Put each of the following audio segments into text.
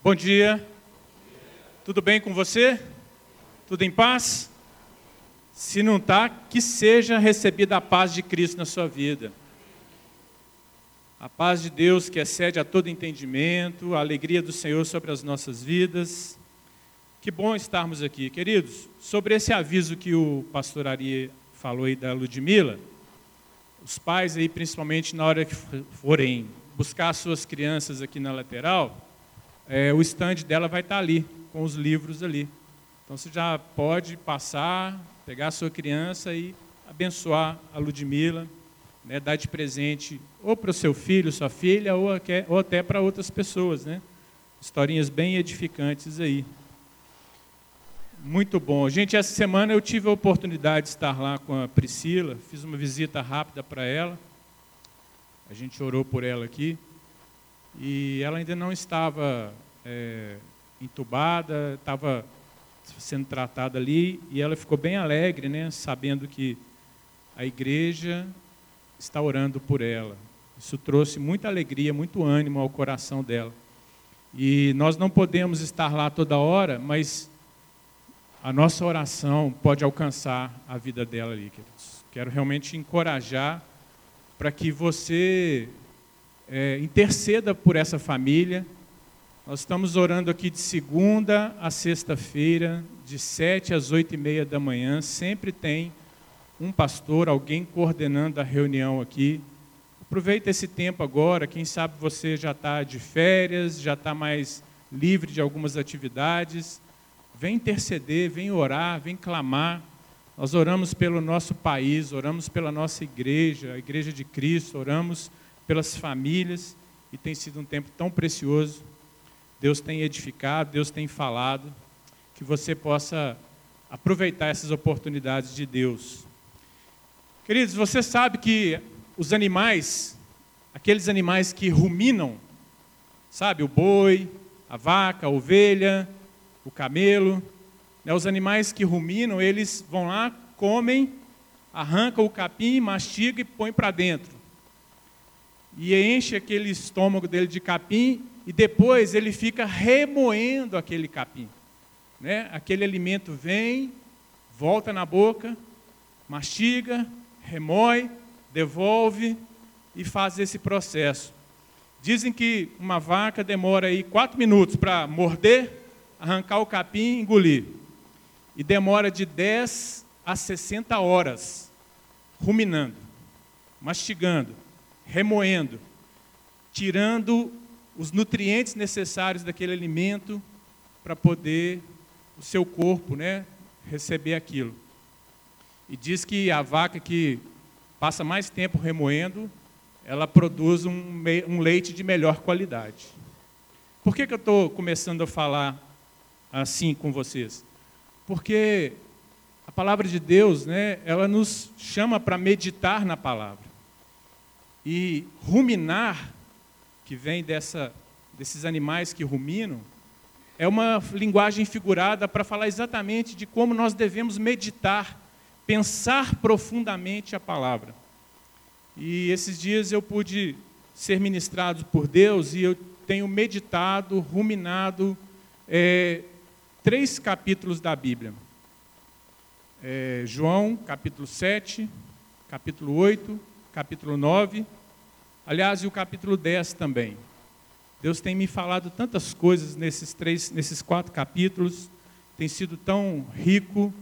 Bom dia. Tudo bem com você? Tudo em paz? Se não está, que seja recebida a paz de Cristo na sua vida. A paz de Deus que excede a todo entendimento, a alegria do Senhor sobre as nossas vidas. Que bom estarmos aqui, queridos. Sobre esse aviso que o pastor Ari falou aí da Ludmilla, os pais aí, principalmente na hora que forem buscar suas crianças aqui na lateral, é, o stand dela vai estar ali, com os livros ali. Então você já pode passar, pegar a sua criança e abençoar a Ludmilla, né, dar de presente ou para o seu filho, sua filha, ou, ou até para outras pessoas. Né? Historinhas bem edificantes aí. Muito bom. Gente, essa semana eu tive a oportunidade de estar lá com a Priscila, fiz uma visita rápida para ela. A gente orou por ela aqui. E ela ainda não estava é, entubada, estava sendo tratada ali, e ela ficou bem alegre, né, sabendo que a igreja está orando por ela. Isso trouxe muita alegria, muito ânimo ao coração dela. E nós não podemos estar lá toda hora, mas a nossa oração pode alcançar a vida dela ali, queridos. Quero realmente encorajar para que você é, interceda por essa família. Nós estamos orando aqui de segunda a sexta-feira, de sete às oito e meia da manhã. Sempre tem um pastor, alguém coordenando a reunião aqui. Aproveita esse tempo agora. Quem sabe você já está de férias, já está mais livre de algumas atividades Vem interceder, vem orar, vem clamar. Nós oramos pelo nosso país, oramos pela nossa igreja, a igreja de Cristo, oramos pelas famílias e tem sido um tempo tão precioso. Deus tem edificado, Deus tem falado, que você possa aproveitar essas oportunidades de Deus. Queridos, você sabe que os animais, aqueles animais que ruminam, sabe, o boi, a vaca, a ovelha, o camelo, né, os animais que ruminam, eles vão lá, comem, arrancam o capim, mastigam e põem para dentro. E enche aquele estômago dele de capim e depois ele fica remoendo aquele capim. Né? Aquele alimento vem, volta na boca, mastiga, remoe, devolve e faz esse processo. Dizem que uma vaca demora aí quatro minutos para morder, arrancar o capim e engolir. E demora de 10 a 60 horas ruminando, mastigando, remoendo, tirando os nutrientes necessários daquele alimento para poder o seu corpo, né, receber aquilo. E diz que a vaca que passa mais tempo remoendo, ela produz um, um leite de melhor qualidade. Por que, que eu estou começando a falar assim com vocês? Porque a palavra de Deus, né, ela nos chama para meditar na palavra. E ruminar, que vem dessa, desses animais que ruminam, é uma linguagem figurada para falar exatamente de como nós devemos meditar, pensar profundamente a palavra. E esses dias eu pude ser ministrado por Deus e eu tenho meditado, ruminado, é, três capítulos da Bíblia. É, João, capítulo 7, capítulo 8, capítulo 9, aliás, e o capítulo 10 também. Deus tem me falado tantas coisas nesses três, nesses quatro capítulos, tem sido tão rico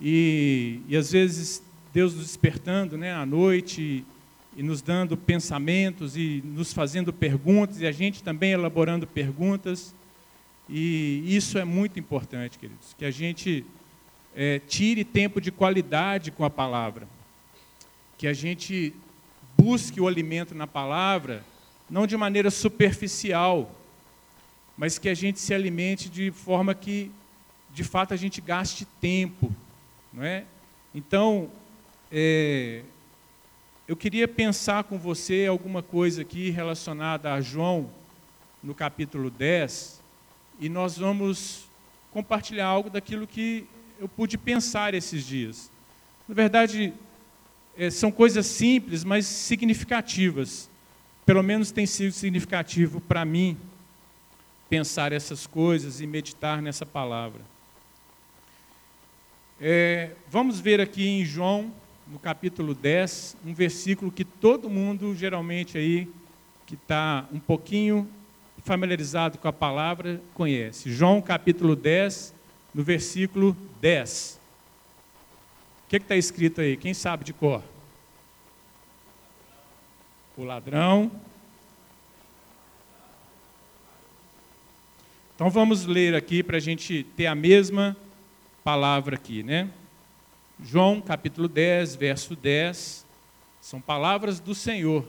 e, e às vezes Deus nos despertando, né, à noite e, e nos dando pensamentos e nos fazendo perguntas e a gente também elaborando perguntas. E isso é muito importante, queridos, que a gente é, tire tempo de qualidade com a palavra, que a gente busque o alimento na palavra, não de maneira superficial, mas que a gente se alimente de forma que, de fato, a gente gaste tempo, não é? Então, é, eu queria pensar com você alguma coisa aqui relacionada a João, no capítulo 10, e nós vamos compartilhar algo daquilo que eu pude pensar esses dias. Na verdade, é, são coisas simples, mas significativas. Pelo menos tem sido significativo para mim. pensar essas coisas e meditar nessa palavra. É, vamos ver aqui em João, no capítulo 10, um versículo que todo mundo geralmente aí que está um pouquinho familiarizado com a palavra conhece. João capítulo 10, no versículo 10. Que está escrito aí? Quem sabe de cor? O ladrão. Então vamos ler aqui para a gente ter a mesma palavra aqui, né? João capítulo 10, verso 10. São palavras do Senhor.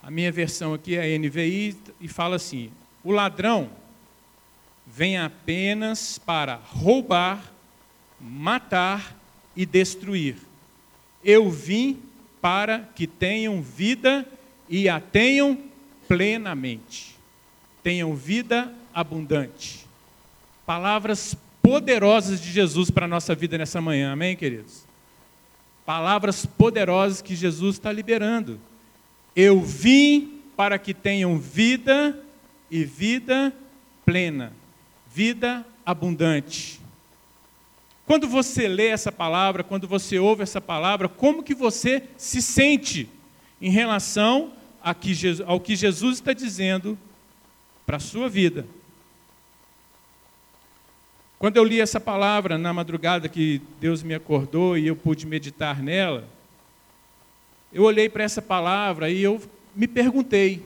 A minha versão aqui é NVI e fala assim: O ladrão vem apenas para roubar, matar e destruir. Eu vim para que tenham vida e a tenham plenamente. Tenham vida abundante. Palavras poderosas de Jesus para a nossa vida nessa manhã, amém, queridos? Palavras poderosas que Jesus está liberando. Eu vim para que tenham vida e vida plena, vida abundante. Quando você lê essa palavra, quando você ouve essa palavra, como que você se sente em relação ao que Jesus está dizendo para a sua vida? Quando eu li essa palavra na madrugada que Deus me acordou e eu pude meditar nela, eu olhei para essa palavra e eu me perguntei: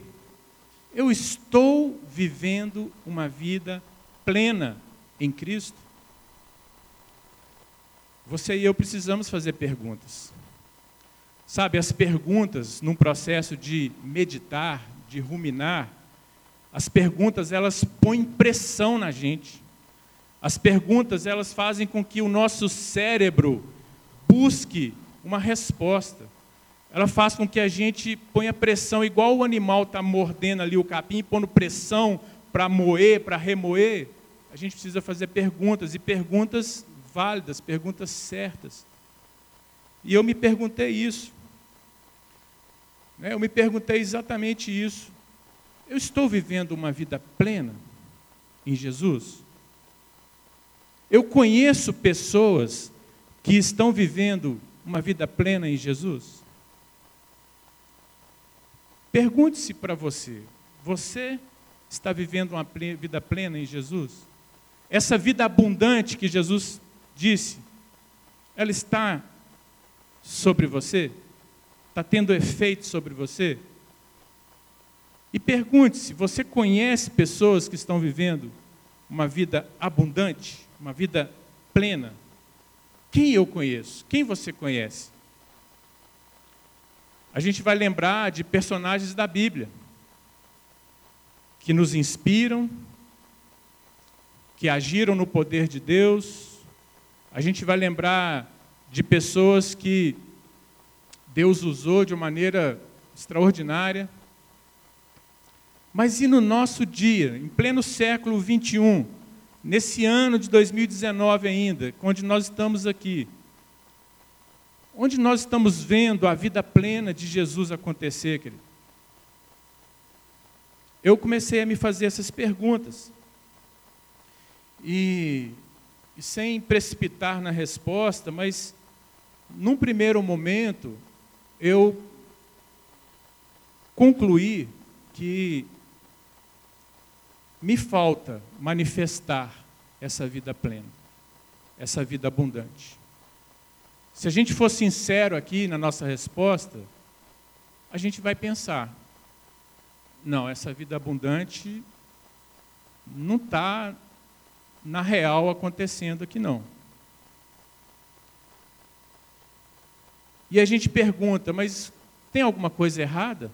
eu estou vivendo uma vida plena em Cristo? Você e eu precisamos fazer perguntas. Sabe, as perguntas num processo de meditar, de ruminar, as perguntas elas põem pressão na gente. As perguntas elas fazem com que o nosso cérebro busque uma resposta ela faz com que a gente ponha pressão, igual o animal está mordendo ali o capim, pondo pressão para moer, para remoer. A gente precisa fazer perguntas, e perguntas válidas, perguntas certas. E eu me perguntei isso. Né, eu me perguntei exatamente isso. Eu estou vivendo uma vida plena em Jesus? Eu conheço pessoas que estão vivendo uma vida plena em Jesus? Pergunte-se para você: você está vivendo uma vida plena em Jesus? Essa vida abundante que Jesus disse, ela está sobre você? Está tendo efeito sobre você? E pergunte-se: você conhece pessoas que estão vivendo uma vida abundante, uma vida plena? Quem eu conheço? Quem você conhece? a gente vai lembrar de personagens da Bíblia que nos inspiram, que agiram no poder de Deus. A gente vai lembrar de pessoas que Deus usou de uma maneira extraordinária. Mas e no nosso dia, em pleno século 21, nesse ano de 2019 ainda, onde nós estamos aqui, Onde nós estamos vendo a vida plena de Jesus acontecer, querido? Eu comecei a me fazer essas perguntas. E, e sem precipitar na resposta, mas num primeiro momento eu concluí que me falta manifestar essa vida plena, essa vida abundante. Se a gente for sincero aqui na nossa resposta, a gente vai pensar: não, essa vida abundante não está na real acontecendo aqui, não. E a gente pergunta: mas tem alguma coisa errada?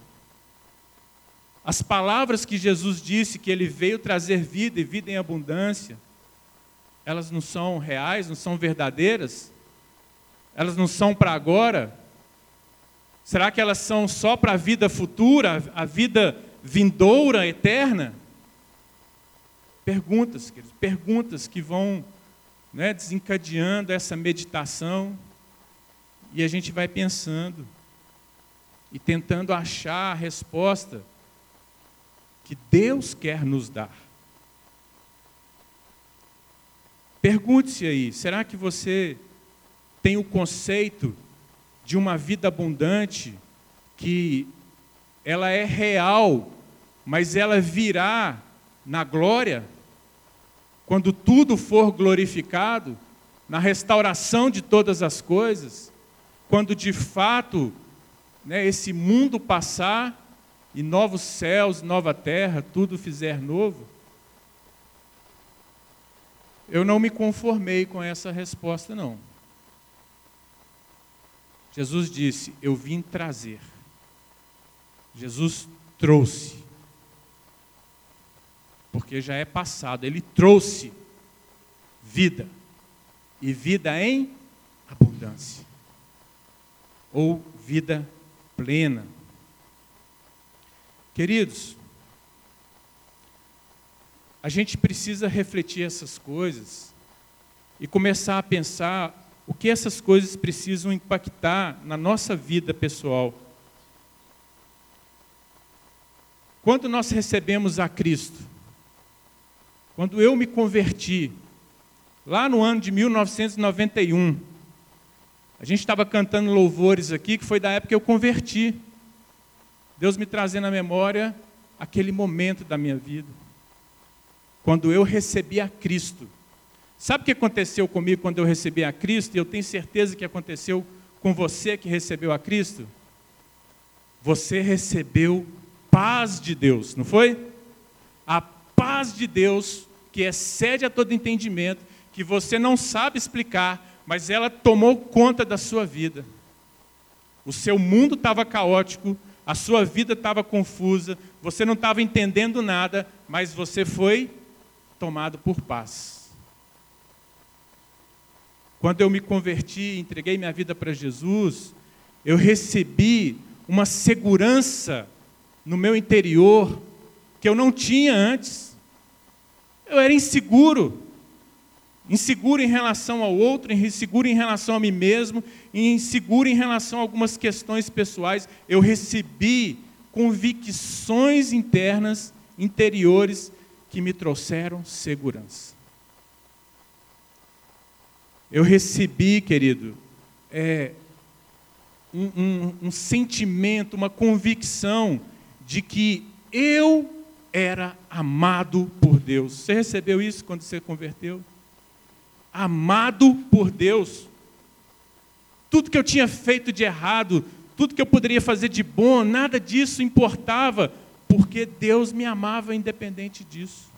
As palavras que Jesus disse que ele veio trazer vida e vida em abundância, elas não são reais, não são verdadeiras? Elas não são para agora? Será que elas são só para a vida futura, a vida vindoura, eterna? Perguntas, queridos, perguntas que vão né, desencadeando essa meditação e a gente vai pensando e tentando achar a resposta que Deus quer nos dar. Pergunte-se aí: será que você tem o conceito de uma vida abundante que ela é real, mas ela virá na glória, quando tudo for glorificado, na restauração de todas as coisas, quando de fato né, esse mundo passar e novos céus, nova terra, tudo fizer novo? Eu não me conformei com essa resposta, não. Jesus disse: Eu vim trazer. Jesus trouxe. Porque já é passado. Ele trouxe vida. E vida em abundância. Ou vida plena. Queridos, a gente precisa refletir essas coisas e começar a pensar o que essas coisas precisam impactar na nossa vida pessoal. Quando nós recebemos a Cristo, quando eu me converti, lá no ano de 1991, a gente estava cantando louvores aqui, que foi da época que eu converti. Deus me trazendo à memória aquele momento da minha vida quando eu recebi a Cristo. Sabe o que aconteceu comigo quando eu recebi a Cristo? E eu tenho certeza que aconteceu com você que recebeu a Cristo. Você recebeu paz de Deus, não foi? A paz de Deus que excede a todo entendimento, que você não sabe explicar, mas ela tomou conta da sua vida. O seu mundo estava caótico, a sua vida estava confusa, você não estava entendendo nada, mas você foi tomado por paz. Quando eu me converti, entreguei minha vida para Jesus, eu recebi uma segurança no meu interior que eu não tinha antes. Eu era inseguro. Inseguro em relação ao outro, inseguro em relação a mim mesmo, inseguro em relação a algumas questões pessoais. Eu recebi convicções internas, interiores, que me trouxeram segurança. Eu recebi, querido, é, um, um, um sentimento, uma convicção de que eu era amado por Deus. Você recebeu isso quando você converteu? Amado por Deus. Tudo que eu tinha feito de errado, tudo que eu poderia fazer de bom, nada disso importava, porque Deus me amava independente disso.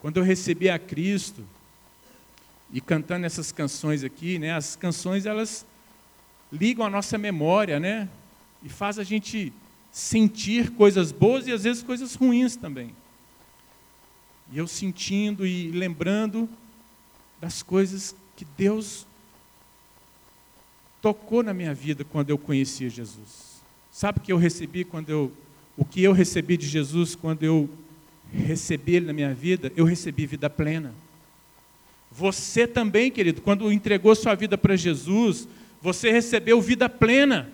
Quando eu recebi a Cristo, e cantando essas canções aqui, né, as canções elas ligam a nossa memória, né, e faz a gente sentir coisas boas e às vezes coisas ruins também. E eu sentindo e lembrando das coisas que Deus tocou na minha vida quando eu conhecia Jesus. Sabe o que eu recebi quando eu o que eu recebi de Jesus quando eu recebi ele na minha vida? Eu recebi vida plena. Você também, querido, quando entregou sua vida para Jesus, você recebeu vida plena.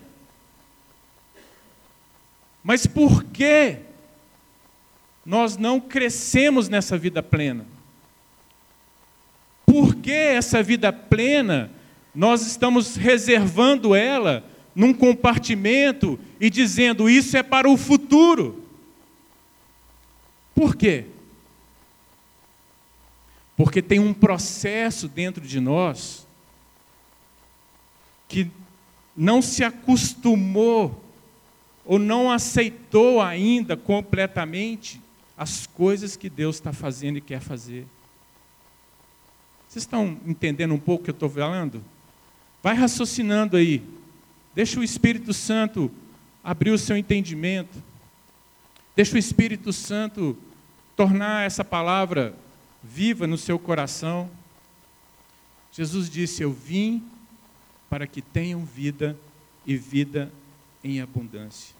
Mas por que nós não crescemos nessa vida plena? Por que essa vida plena nós estamos reservando ela num compartimento e dizendo isso é para o futuro. Por quê? Porque tem um processo dentro de nós que não se acostumou ou não aceitou ainda completamente as coisas que Deus está fazendo e quer fazer. Vocês estão entendendo um pouco o que eu estou falando? Vai raciocinando aí. Deixa o Espírito Santo abrir o seu entendimento. Deixa o Espírito Santo tornar essa palavra viva no seu coração. Jesus disse: Eu vim para que tenham vida e vida em abundância.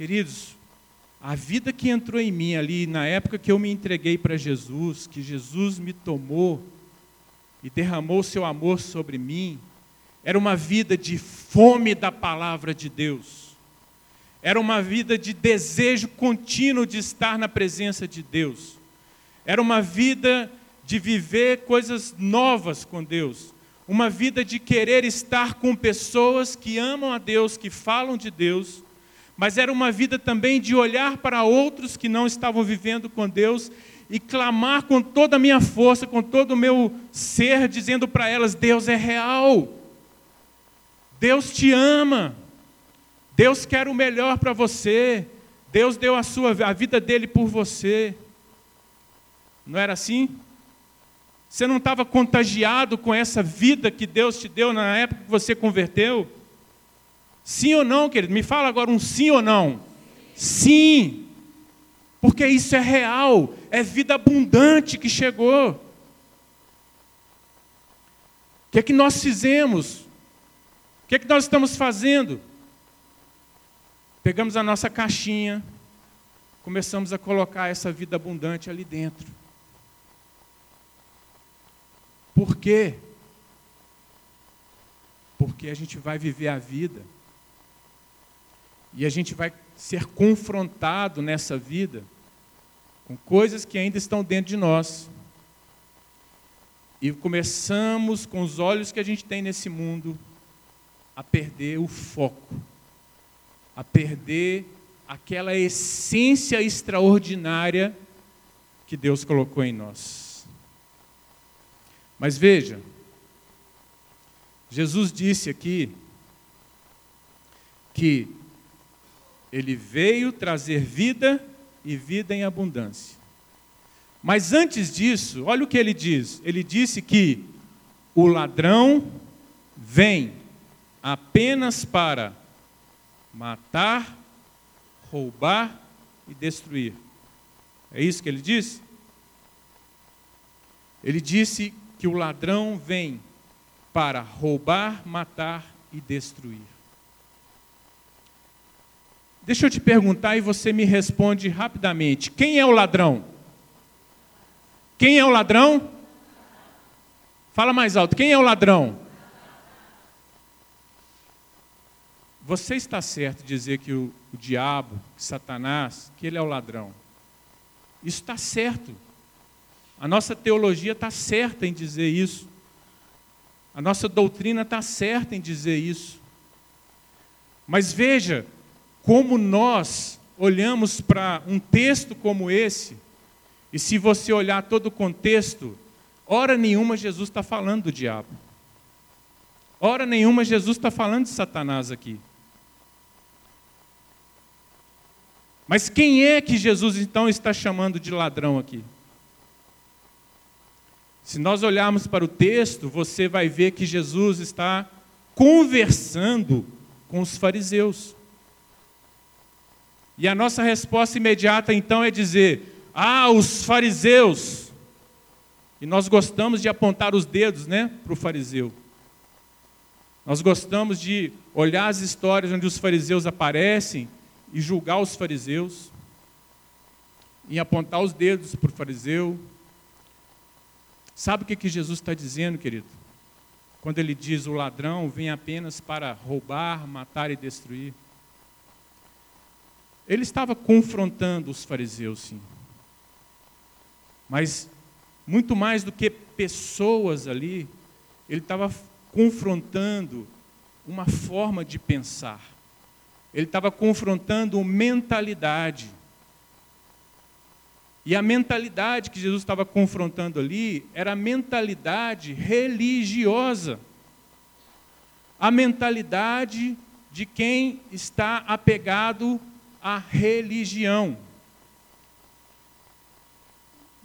Queridos, a vida que entrou em mim ali, na época que eu me entreguei para Jesus, que Jesus me tomou e derramou seu amor sobre mim, era uma vida de fome da palavra de Deus. Era uma vida de desejo contínuo de estar na presença de Deus. Era uma vida de viver coisas novas com Deus. Uma vida de querer estar com pessoas que amam a Deus, que falam de Deus. Mas era uma vida também de olhar para outros que não estavam vivendo com Deus e clamar com toda a minha força, com todo o meu ser, dizendo para elas: Deus é real. Deus te ama. Deus quer o melhor para você. Deus deu a sua a vida dele por você. Não era assim? Você não estava contagiado com essa vida que Deus te deu na época que você converteu? Sim ou não, querido? Me fala agora um sim ou não. Sim. Porque isso é real, é vida abundante que chegou. O que é que nós fizemos? O que é que nós estamos fazendo? Pegamos a nossa caixinha, começamos a colocar essa vida abundante ali dentro. Por quê? Porque a gente vai viver a vida e a gente vai ser confrontado nessa vida com coisas que ainda estão dentro de nós. E começamos, com os olhos que a gente tem nesse mundo, a perder o foco a perder aquela essência extraordinária que Deus colocou em nós. Mas veja, Jesus disse aqui que ele veio trazer vida e vida em abundância. Mas antes disso, olha o que ele diz. Ele disse que o ladrão vem apenas para matar, roubar e destruir. É isso que ele disse? Ele disse que o ladrão vem para roubar, matar e destruir. Deixa eu te perguntar e você me responde rapidamente: quem é o ladrão? Quem é o ladrão? Fala mais alto: quem é o ladrão? Você está certo de dizer que o, o diabo, que Satanás, que ele é o ladrão. Isso está certo. A nossa teologia está certa em dizer isso. A nossa doutrina está certa em dizer isso. Mas veja como nós olhamos para um texto como esse, e se você olhar todo o contexto, hora nenhuma Jesus está falando do diabo. Hora nenhuma Jesus está falando de Satanás aqui. Mas quem é que Jesus então está chamando de ladrão aqui? Se nós olharmos para o texto, você vai ver que Jesus está conversando com os fariseus. E a nossa resposta imediata então é dizer: Ah, os fariseus. E nós gostamos de apontar os dedos né, para o fariseu. Nós gostamos de olhar as histórias onde os fariseus aparecem e julgar os fariseus, em apontar os dedos para o fariseu. Sabe o que, que Jesus está dizendo, querido? Quando ele diz o ladrão vem apenas para roubar, matar e destruir. Ele estava confrontando os fariseus, sim. Mas, muito mais do que pessoas ali, ele estava confrontando uma forma de pensar. Ele estava confrontando mentalidade. E a mentalidade que Jesus estava confrontando ali era a mentalidade religiosa. A mentalidade de quem está apegado à religião.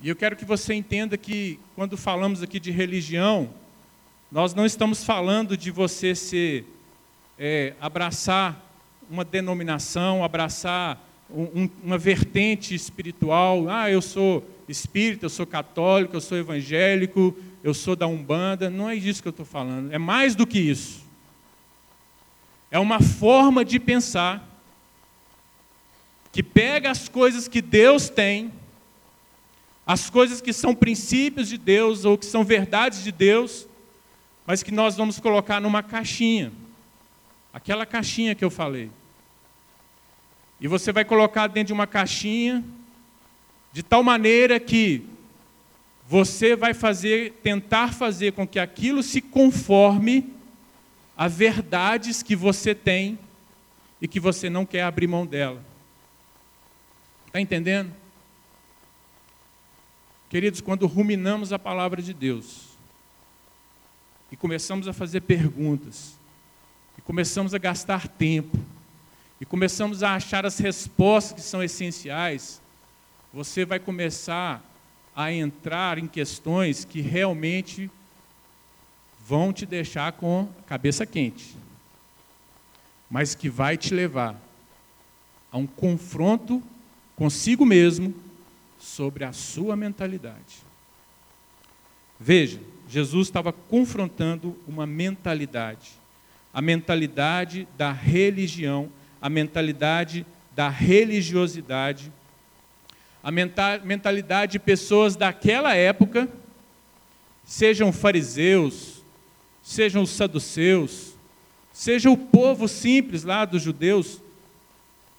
E eu quero que você entenda que, quando falamos aqui de religião, nós não estamos falando de você se é, abraçar uma denominação, abraçar um, uma vertente espiritual. Ah, eu sou espírita, eu sou católico, eu sou evangélico, eu sou da Umbanda. Não é disso que eu estou falando. É mais do que isso. É uma forma de pensar que pega as coisas que Deus tem, as coisas que são princípios de Deus ou que são verdades de Deus, mas que nós vamos colocar numa caixinha. Aquela caixinha que eu falei. E você vai colocar dentro de uma caixinha, de tal maneira que você vai fazer, tentar fazer com que aquilo se conforme a verdades que você tem e que você não quer abrir mão dela. Está entendendo? Queridos, quando ruminamos a palavra de Deus e começamos a fazer perguntas, e começamos a gastar tempo, e começamos a achar as respostas que são essenciais, você vai começar a entrar em questões que realmente vão te deixar com a cabeça quente, mas que vai te levar a um confronto consigo mesmo sobre a sua mentalidade. Veja, Jesus estava confrontando uma mentalidade, a mentalidade da religião, a mentalidade da religiosidade a mentalidade de pessoas daquela época, sejam fariseus, sejam os saduceus, seja o povo simples lá dos judeus,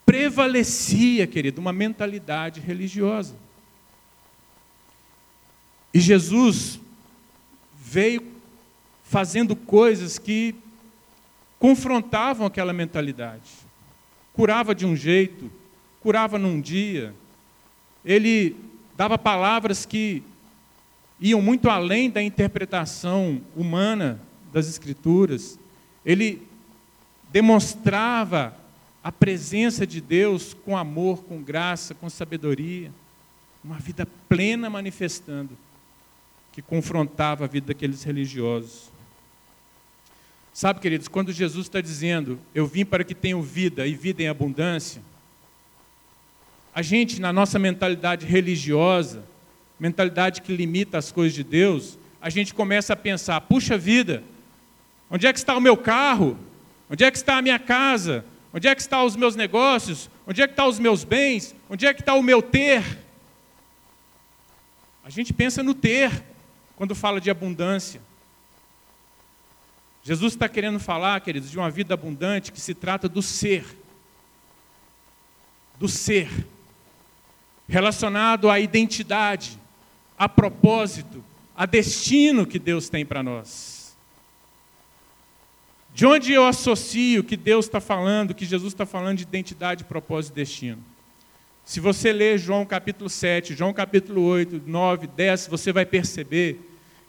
prevalecia, querido, uma mentalidade religiosa. E Jesus veio fazendo coisas que confrontavam aquela mentalidade. Curava de um jeito, curava num dia, ele dava palavras que iam muito além da interpretação humana das Escrituras. Ele demonstrava a presença de Deus com amor, com graça, com sabedoria. Uma vida plena manifestando, que confrontava a vida daqueles religiosos. Sabe, queridos, quando Jesus está dizendo, eu vim para que tenham vida e vida em abundância, a gente, na nossa mentalidade religiosa, mentalidade que limita as coisas de Deus, a gente começa a pensar: puxa vida, onde é que está o meu carro? Onde é que está a minha casa? Onde é que estão os meus negócios? Onde é que estão os meus bens? Onde é que está o meu ter? A gente pensa no ter quando fala de abundância. Jesus está querendo falar, queridos, de uma vida abundante que se trata do ser. Do ser relacionado à identidade, a propósito, a destino que Deus tem para nós. De onde eu associo que Deus está falando, que Jesus está falando de identidade, propósito e destino? Se você ler João capítulo 7, João capítulo 8, 9, 10, você vai perceber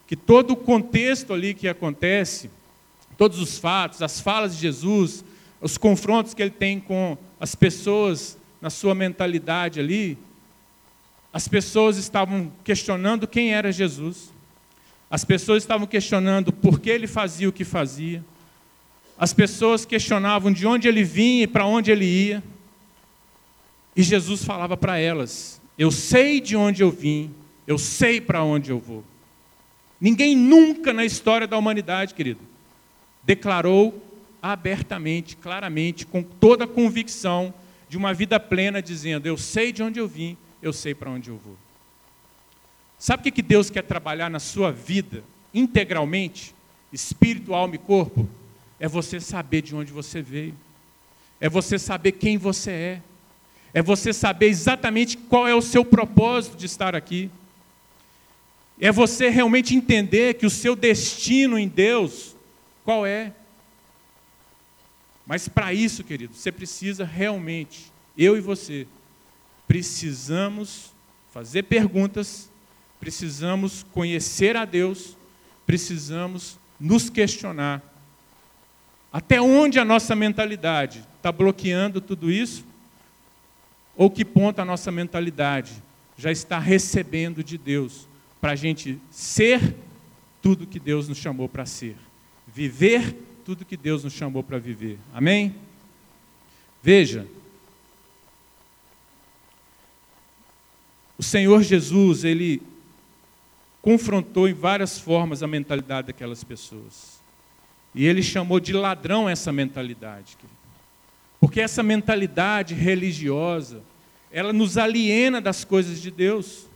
que todo o contexto ali que acontece, todos os fatos, as falas de Jesus, os confrontos que ele tem com as pessoas na sua mentalidade ali, as pessoas estavam questionando quem era Jesus. As pessoas estavam questionando por que ele fazia o que fazia. As pessoas questionavam de onde ele vinha e para onde ele ia. E Jesus falava para elas: Eu sei de onde eu vim, eu sei para onde eu vou. Ninguém nunca na história da humanidade, querido, declarou abertamente, claramente, com toda a convicção de uma vida plena, dizendo: Eu sei de onde eu vim, eu sei para onde eu vou. Sabe o que Deus quer trabalhar na sua vida integralmente, espírito, alma e corpo? É você saber de onde você veio, é você saber quem você é, é você saber exatamente qual é o seu propósito de estar aqui, é você realmente entender que o seu destino em Deus, qual é. Mas para isso, querido, você precisa realmente, eu e você, precisamos fazer perguntas, precisamos conhecer a Deus, precisamos nos questionar. Até onde a nossa mentalidade está bloqueando tudo isso? Ou que ponto a nossa mentalidade já está recebendo de Deus para a gente ser tudo que Deus nos chamou para ser, viver tudo que Deus nos chamou para viver. Amém? Veja, O Senhor Jesus, ele confrontou em várias formas a mentalidade daquelas pessoas. E ele chamou de ladrão essa mentalidade. Porque essa mentalidade religiosa, ela nos aliena das coisas de Deus.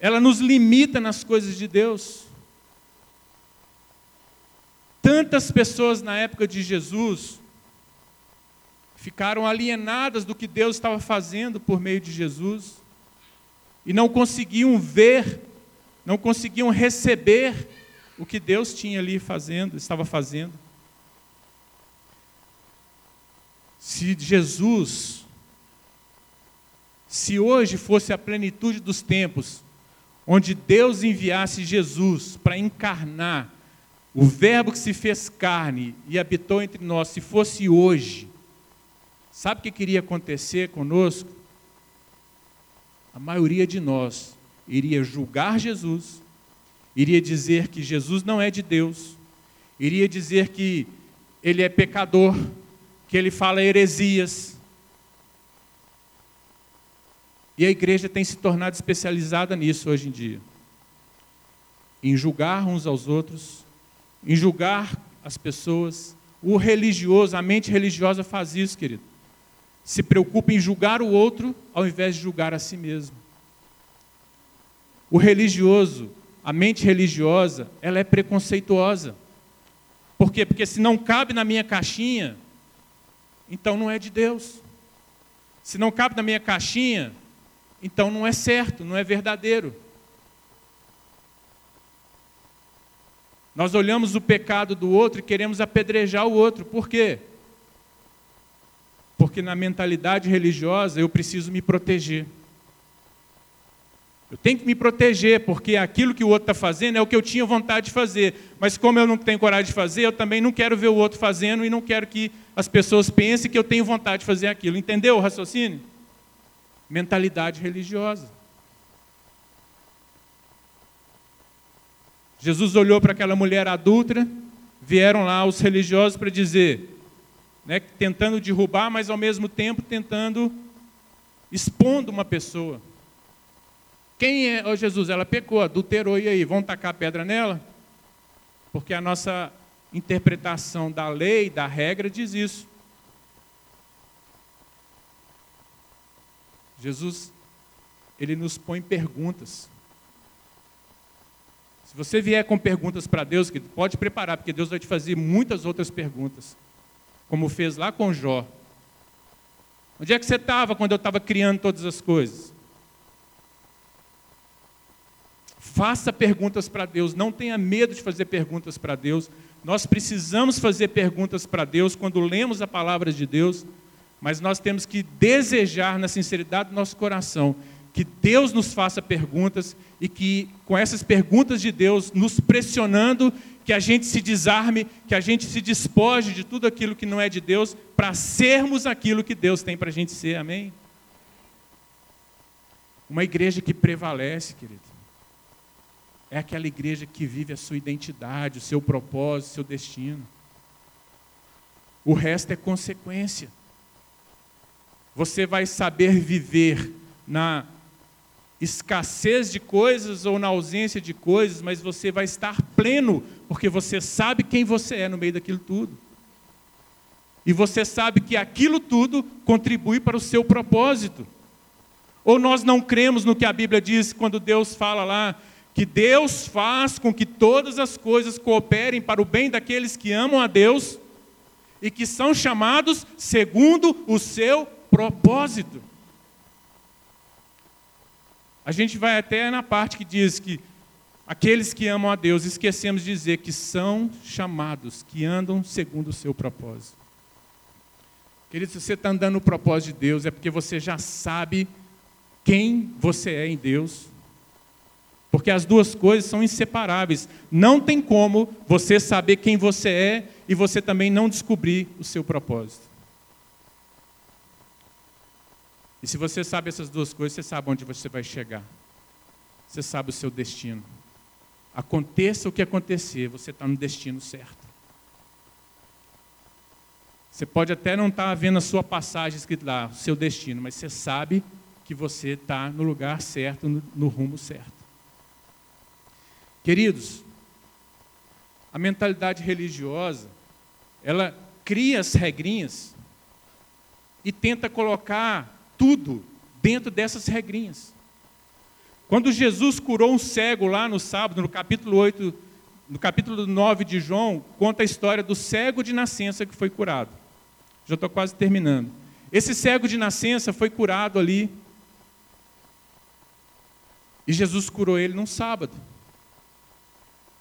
Ela nos limita nas coisas de Deus. Tantas pessoas na época de Jesus ficaram alienadas do que Deus estava fazendo por meio de Jesus e não conseguiam ver, não conseguiam receber o que Deus tinha ali fazendo, estava fazendo. Se Jesus, se hoje fosse a plenitude dos tempos, onde Deus enviasse Jesus para encarnar o Verbo que se fez carne e habitou entre nós, se fosse hoje, sabe o que queria acontecer conosco? A maioria de nós iria julgar Jesus, iria dizer que Jesus não é de Deus, iria dizer que ele é pecador, que ele fala heresias. E a igreja tem se tornado especializada nisso hoje em dia em julgar uns aos outros, em julgar as pessoas. O religioso, a mente religiosa faz isso, querido. Se preocupa em julgar o outro ao invés de julgar a si mesmo. O religioso, a mente religiosa, ela é preconceituosa. Por quê? Porque se não cabe na minha caixinha, então não é de Deus. Se não cabe na minha caixinha, então não é certo, não é verdadeiro. Nós olhamos o pecado do outro e queremos apedrejar o outro. Por quê? Porque na mentalidade religiosa eu preciso me proteger. Eu tenho que me proteger, porque aquilo que o outro está fazendo é o que eu tinha vontade de fazer. Mas como eu não tenho coragem de fazer, eu também não quero ver o outro fazendo e não quero que as pessoas pensem que eu tenho vontade de fazer aquilo. Entendeu o raciocínio? Mentalidade religiosa. Jesus olhou para aquela mulher adulta, vieram lá os religiosos para dizer, né, tentando derrubar, mas ao mesmo tempo tentando expondo uma pessoa. Quem é, oh Jesus, ela pecou, adulterou, e aí, vão tacar pedra nela? Porque a nossa interpretação da lei, da regra, diz isso. Jesus, ele nos põe perguntas. Se você vier com perguntas para Deus, pode preparar, porque Deus vai te fazer muitas outras perguntas, como fez lá com Jó. Onde é que você estava quando eu estava criando todas as coisas? Faça perguntas para Deus, não tenha medo de fazer perguntas para Deus. Nós precisamos fazer perguntas para Deus quando lemos a palavra de Deus, mas nós temos que desejar na sinceridade do nosso coração que Deus nos faça perguntas e que, com essas perguntas de Deus, nos pressionando, que a gente se desarme, que a gente se despoje de tudo aquilo que não é de Deus, para sermos aquilo que Deus tem para a gente ser, amém? Uma igreja que prevalece, querido, é aquela igreja que vive a sua identidade, o seu propósito, o seu destino. O resto é consequência. Você vai saber viver na escassez de coisas ou na ausência de coisas, mas você vai estar pleno, porque você sabe quem você é no meio daquilo tudo. E você sabe que aquilo tudo contribui para o seu propósito. Ou nós não cremos no que a Bíblia diz quando Deus fala lá que Deus faz com que todas as coisas cooperem para o bem daqueles que amam a Deus e que são chamados segundo o seu propósito. A gente vai até na parte que diz que aqueles que amam a Deus, esquecemos de dizer que são chamados, que andam segundo o seu propósito. Querido, se você está andando no propósito de Deus, é porque você já sabe quem você é em Deus. Porque as duas coisas são inseparáveis. Não tem como você saber quem você é e você também não descobrir o seu propósito. E se você sabe essas duas coisas, você sabe onde você vai chegar. Você sabe o seu destino. Aconteça o que acontecer, você está no destino certo. Você pode até não estar tá vendo a sua passagem escrito lá, o seu destino, mas você sabe que você está no lugar certo, no, no rumo certo. Queridos, a mentalidade religiosa, ela cria as regrinhas e tenta colocar tudo dentro dessas regrinhas. Quando Jesus curou um cego lá no sábado, no capítulo 8, no capítulo 9 de João, conta a história do cego de nascença que foi curado. Já estou quase terminando. Esse cego de nascença foi curado ali. E Jesus curou ele num sábado.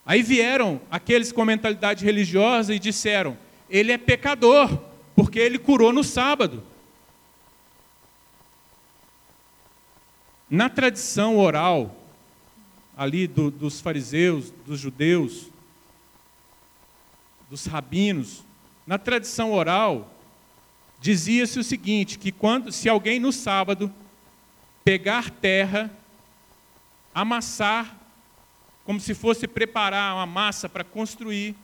Aí vieram aqueles com mentalidade religiosa e disseram: ele é pecador, porque ele curou no sábado. Na tradição oral, ali do, dos fariseus, dos judeus, dos rabinos, na tradição oral, dizia-se o seguinte: que quando, se alguém no sábado pegar terra, amassar como se fosse preparar uma massa para construir.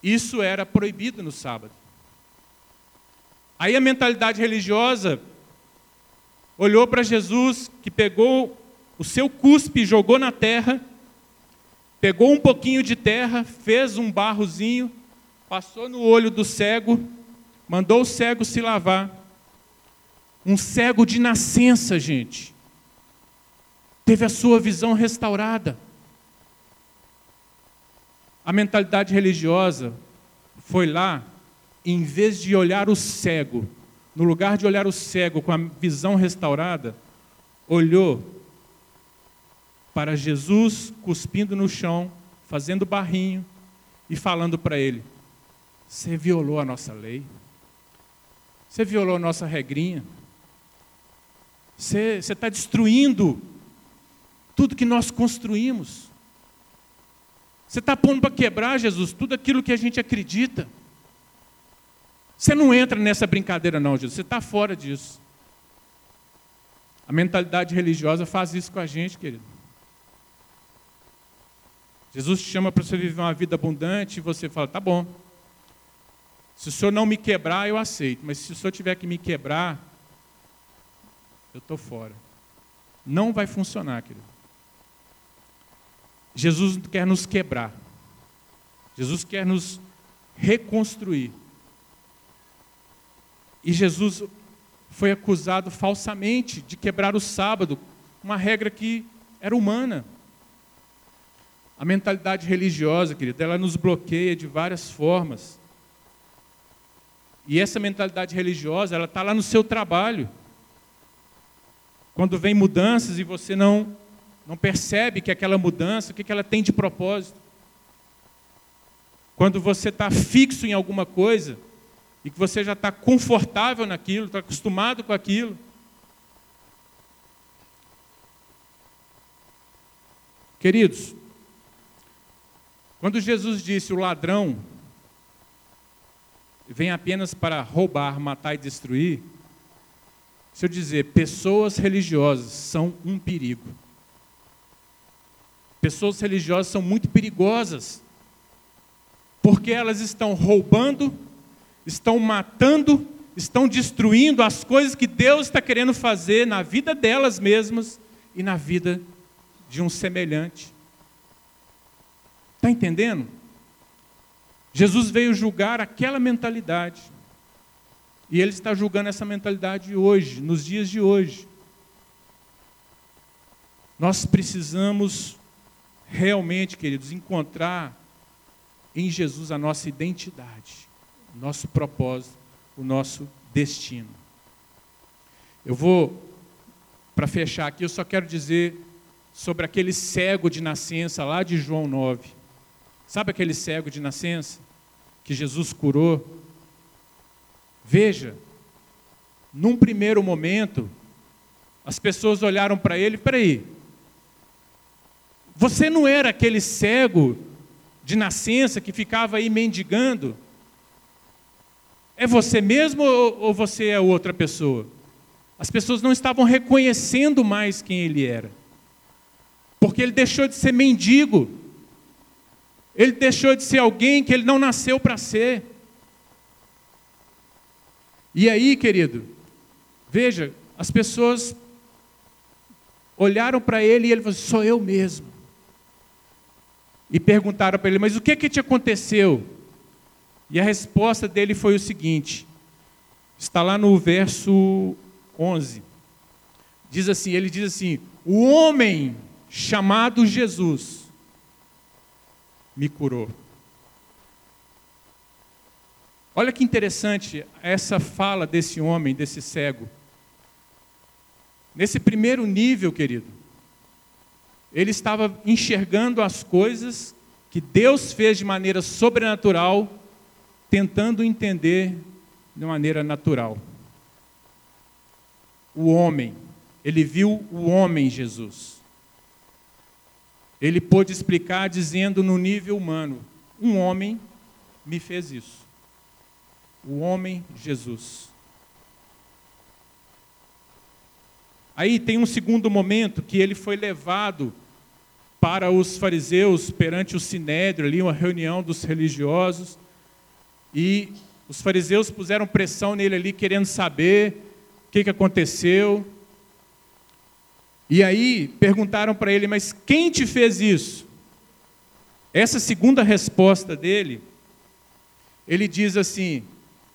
Isso era proibido no sábado. Aí a mentalidade religiosa olhou para Jesus, que pegou o seu cuspe e jogou na terra, pegou um pouquinho de terra, fez um barrozinho, passou no olho do cego, mandou o cego se lavar. Um cego de nascença, gente teve a sua visão restaurada. A mentalidade religiosa foi lá, em vez de olhar o cego, no lugar de olhar o cego com a visão restaurada, olhou para Jesus cuspindo no chão, fazendo barrinho e falando para ele: Você violou a nossa lei, você violou a nossa regrinha, você está destruindo tudo que nós construímos. Você está pondo para quebrar, Jesus, tudo aquilo que a gente acredita. Você não entra nessa brincadeira, não, Jesus. Você está fora disso. A mentalidade religiosa faz isso com a gente, querido. Jesus te chama para você viver uma vida abundante e você fala: tá bom. Se o senhor não me quebrar, eu aceito. Mas se o senhor tiver que me quebrar, eu estou fora. Não vai funcionar, querido. Jesus quer nos quebrar. Jesus quer nos reconstruir. E Jesus foi acusado falsamente de quebrar o sábado, uma regra que era humana. A mentalidade religiosa, querida, ela nos bloqueia de várias formas. E essa mentalidade religiosa, ela está lá no seu trabalho. Quando vem mudanças e você não não percebe que aquela mudança, o que ela tem de propósito. Quando você está fixo em alguma coisa e que você já está confortável naquilo, está acostumado com aquilo. Queridos, quando Jesus disse o ladrão vem apenas para roubar, matar e destruir, se eu dizer, pessoas religiosas são um perigo. Pessoas religiosas são muito perigosas, porque elas estão roubando, estão matando, estão destruindo as coisas que Deus está querendo fazer na vida delas mesmas e na vida de um semelhante. Está entendendo? Jesus veio julgar aquela mentalidade. E ele está julgando essa mentalidade hoje, nos dias de hoje. Nós precisamos realmente, queridos, encontrar em Jesus a nossa identidade, o nosso propósito, o nosso destino. Eu vou, para fechar aqui, eu só quero dizer sobre aquele cego de nascença lá de João 9. Sabe aquele cego de nascença que Jesus curou? Veja, num primeiro momento, as pessoas olharam para ele, peraí, você não era aquele cego de nascença que ficava aí mendigando? É você mesmo ou você é outra pessoa? As pessoas não estavam reconhecendo mais quem ele era. Porque ele deixou de ser mendigo. Ele deixou de ser alguém que ele não nasceu para ser. E aí, querido, veja, as pessoas olharam para ele e ele falou: sou eu mesmo e perguntaram para ele: Mas o que que te aconteceu? E a resposta dele foi o seguinte: está lá no verso 11. Diz assim: Ele diz assim: O homem chamado Jesus me curou. Olha que interessante essa fala desse homem, desse cego. Nesse primeiro nível, querido, ele estava enxergando as coisas que Deus fez de maneira sobrenatural, tentando entender de maneira natural. O homem, ele viu o homem Jesus. Ele pôde explicar dizendo no nível humano: um homem me fez isso. O homem Jesus. Aí tem um segundo momento que ele foi levado para os fariseus perante o sinédrio, ali uma reunião dos religiosos, e os fariseus puseram pressão nele ali, querendo saber o que, que aconteceu. E aí perguntaram para ele, mas quem te fez isso? Essa segunda resposta dele, ele diz assim,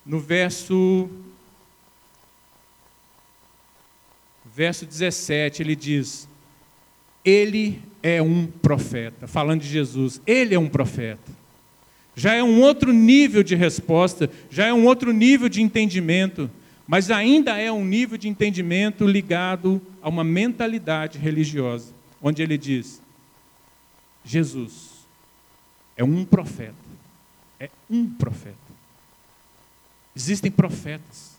no verso verso 17, ele diz: Ele é um profeta, falando de Jesus, ele é um profeta. Já é um outro nível de resposta, já é um outro nível de entendimento, mas ainda é um nível de entendimento ligado a uma mentalidade religiosa, onde ele diz: Jesus é um profeta, é um profeta. Existem profetas.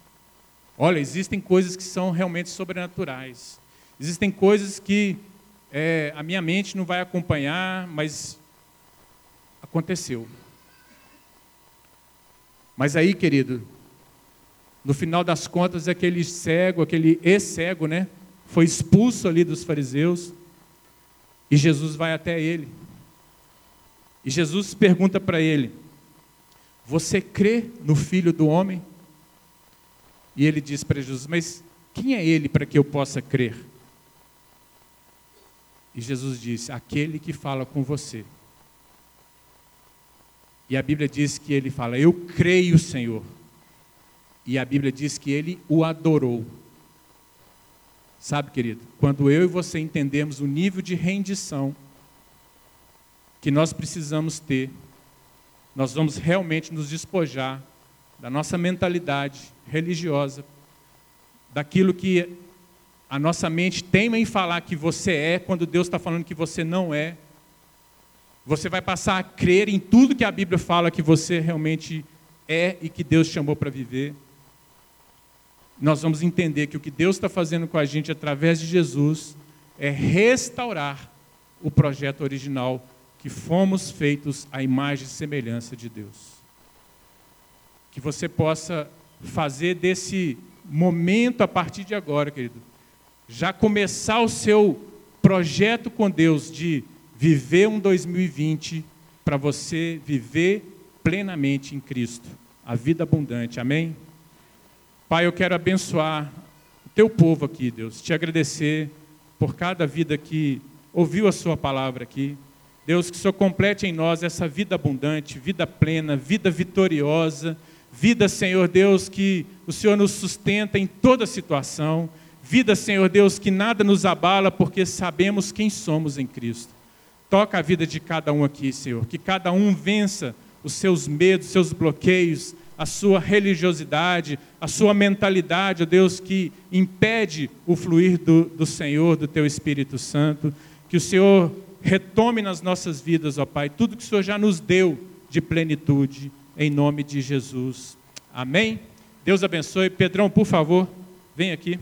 Olha, existem coisas que são realmente sobrenaturais. Existem coisas que é, a minha mente não vai acompanhar, mas aconteceu. Mas aí, querido, no final das contas, aquele cego, aquele ex-cego, né, foi expulso ali dos fariseus, e Jesus vai até ele. E Jesus pergunta para ele: Você crê no Filho do Homem? E ele diz para Jesus: Mas quem é ele para que eu possa crer? E Jesus disse: Aquele que fala com você. E a Bíblia diz que ele fala: Eu creio, Senhor. E a Bíblia diz que ele o adorou. Sabe, querido, quando eu e você entendemos o nível de rendição que nós precisamos ter, nós vamos realmente nos despojar da nossa mentalidade religiosa, daquilo que a nossa mente teima em falar que você é, quando Deus está falando que você não é. Você vai passar a crer em tudo que a Bíblia fala que você realmente é e que Deus chamou para viver. Nós vamos entender que o que Deus está fazendo com a gente através de Jesus é restaurar o projeto original que fomos feitos à imagem e semelhança de Deus. Que você possa fazer desse momento a partir de agora, querido, já começar o seu projeto com Deus de viver um 2020 para você viver plenamente em Cristo, a vida abundante. Amém? Pai, eu quero abençoar o teu povo aqui, Deus, te agradecer por cada vida que ouviu a sua palavra aqui. Deus, que o Senhor complete em nós essa vida abundante, vida plena, vida vitoriosa, vida, Senhor Deus, que o Senhor nos sustenta em toda situação Vida, Senhor Deus, que nada nos abala, porque sabemos quem somos em Cristo. Toca a vida de cada um aqui, Senhor. Que cada um vença os seus medos, os seus bloqueios, a sua religiosidade, a sua mentalidade, ó Deus, que impede o fluir do, do Senhor, do Teu Espírito Santo. Que o Senhor retome nas nossas vidas, ó Pai, tudo que o Senhor já nos deu de plenitude, em nome de Jesus. Amém? Deus abençoe. Pedrão, por favor, vem aqui.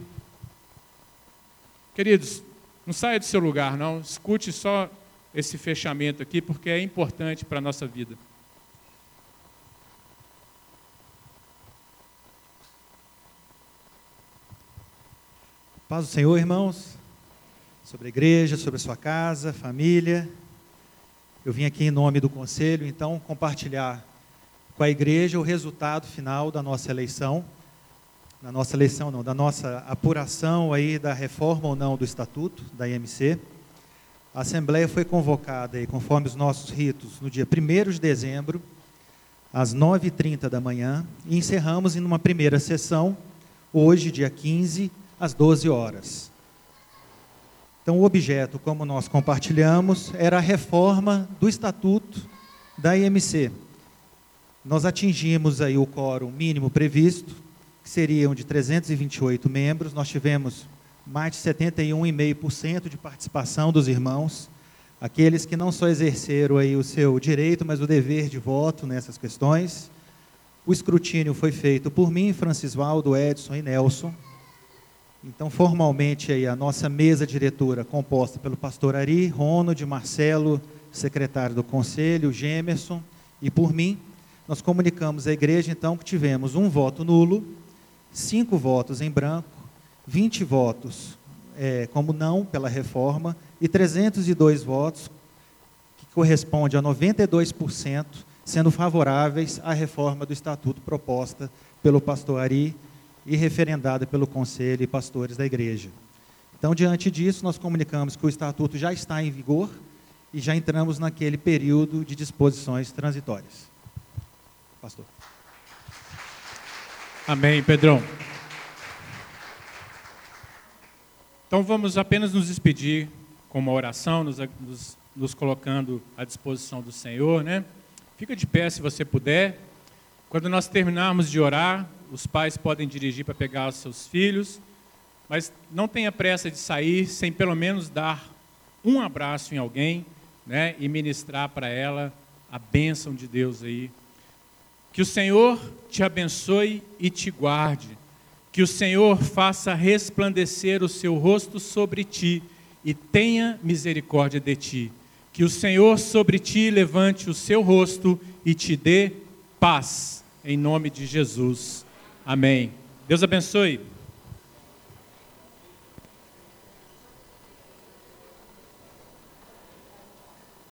Queridos, não saia do seu lugar, não. Escute só esse fechamento aqui, porque é importante para a nossa vida. Paz do Senhor, irmãos, sobre a igreja, sobre a sua casa, família. Eu vim aqui em nome do conselho, então, compartilhar com a igreja o resultado final da nossa eleição na nossa eleição, não, da nossa apuração aí da reforma ou não do estatuto da IMC. A Assembleia foi convocada, aí, conforme os nossos ritos, no dia 1 de dezembro, às 9h30 da manhã, e encerramos em uma primeira sessão, hoje, dia 15, às 12 horas. Então, o objeto, como nós compartilhamos, era a reforma do estatuto da IMC nós atingimos aí o quórum mínimo previsto, que seriam de 328 membros. Nós tivemos mais de 71,5% de participação dos irmãos, aqueles que não só exerceram aí o seu direito, mas o dever de voto nessas questões. O escrutínio foi feito por mim, Francisvaldo, Edson e Nelson. Então, formalmente, aí, a nossa mesa diretora, composta pelo pastor Ari, Ronald, Marcelo, secretário do conselho, Gemerson, e por mim, nós comunicamos à igreja, então, que tivemos um voto nulo, cinco votos em branco, 20 votos é, como não pela reforma e 302 votos, que corresponde a 92%, sendo favoráveis à reforma do estatuto proposta pelo pastor Ari e referendada pelo conselho e pastores da igreja. Então, diante disso, nós comunicamos que o estatuto já está em vigor e já entramos naquele período de disposições transitórias. Pastor. Amém, Pedrão. Então vamos apenas nos despedir com uma oração, nos, nos, nos, colocando à disposição do Senhor, né? Fica de pé se você puder. Quando nós terminarmos de orar, os pais podem dirigir para pegar os seus filhos, mas não tenha pressa de sair sem pelo menos dar um abraço em alguém, né? E ministrar para ela a bênção de Deus aí. Que o Senhor te abençoe e te guarde. Que o Senhor faça resplandecer o seu rosto sobre ti e tenha misericórdia de ti. Que o Senhor sobre ti levante o seu rosto e te dê paz. Em nome de Jesus. Amém. Deus abençoe.